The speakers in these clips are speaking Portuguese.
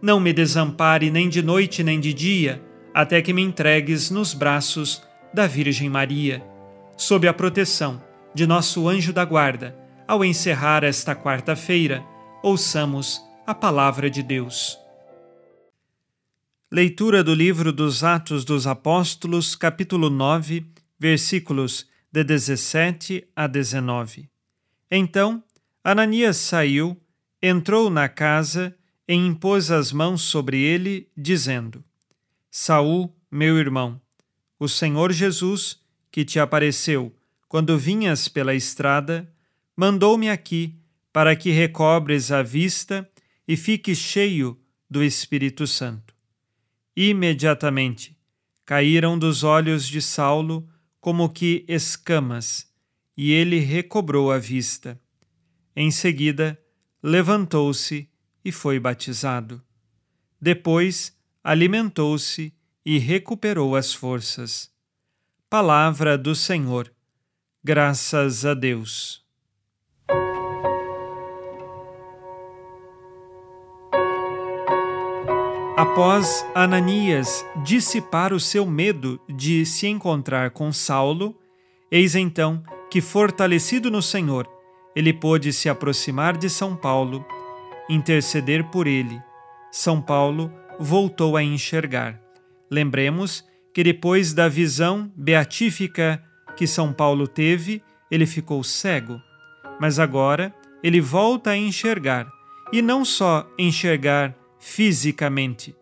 não me desampare nem de noite nem de dia, até que me entregues nos braços da Virgem Maria. Sob a proteção de nosso anjo da guarda, ao encerrar esta quarta-feira, ouçamos a palavra de Deus. Leitura do livro dos Atos dos Apóstolos, capítulo 9, versículos de 17 a 19. Então, Ananias saiu, entrou na casa e impôs as mãos sobre ele, dizendo: Saul, meu irmão, o Senhor Jesus, que te apareceu quando vinhas pela estrada, mandou-me aqui para que recobres a vista e fiques cheio do Espírito Santo. Imediatamente caíram dos olhos de Saulo como que escamas, e ele recobrou a vista. Em seguida, levantou-se e foi batizado. Depois alimentou-se e recuperou as forças. Palavra do Senhor. Graças a Deus. Após Ananias dissipar o seu medo de se encontrar com Saulo, eis então que, fortalecido no Senhor, ele pôde se aproximar de São Paulo interceder por ele. São Paulo voltou a enxergar. Lembremos que depois da visão beatífica que São Paulo teve, ele ficou cego. Mas agora ele volta a enxergar, e não só enxergar fisicamente,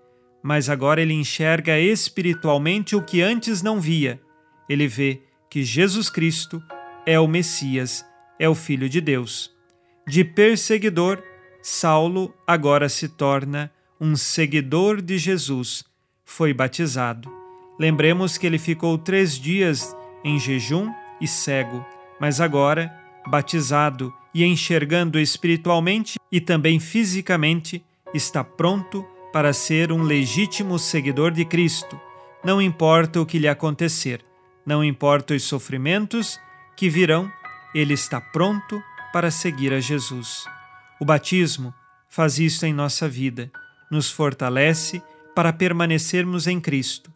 mas agora ele enxerga espiritualmente o que antes não via. Ele vê que Jesus Cristo é o Messias, é o Filho de Deus. De perseguidor, Saulo agora se torna um seguidor de Jesus, foi batizado. Lembremos que ele ficou três dias em jejum e cego, mas agora, batizado e enxergando espiritualmente e também fisicamente, está pronto para ser um legítimo seguidor de Cristo. Não importa o que lhe acontecer, não importa os sofrimentos que virão, ele está pronto para seguir a Jesus. O batismo faz isso em nossa vida, nos fortalece para permanecermos em Cristo.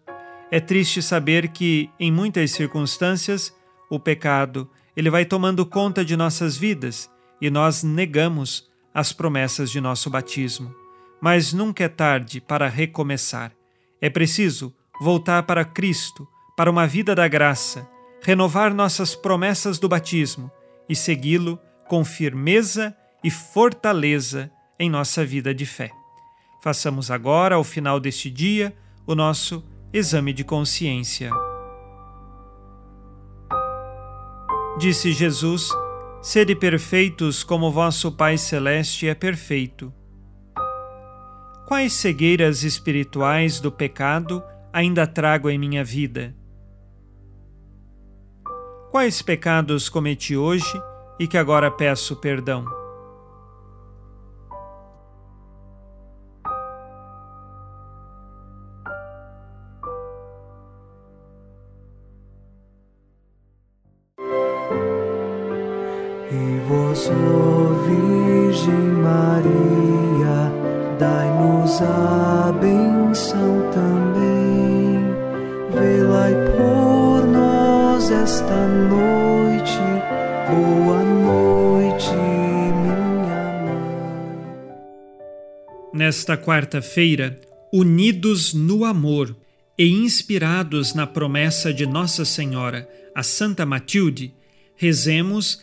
É triste saber que, em muitas circunstâncias, o pecado ele vai tomando conta de nossas vidas e nós negamos as promessas de nosso batismo. Mas nunca é tarde para recomeçar. É preciso voltar para Cristo, para uma vida da graça, renovar nossas promessas do batismo e segui-lo com firmeza e fortaleza em nossa vida de fé. Façamos agora, ao final deste dia, o nosso exame de consciência. Disse Jesus: Sede perfeitos como vosso Pai Celeste é perfeito. Quais cegueiras espirituais do pecado ainda trago em minha vida? Quais pecados cometi hoje e que agora peço perdão? Ó Virgem Maria, dai-nos a benção também. Por nós esta noite, boa noite, minha mãe. Nesta quarta-feira, unidos no amor e inspirados na promessa de Nossa Senhora, a Santa Matilde, rezemos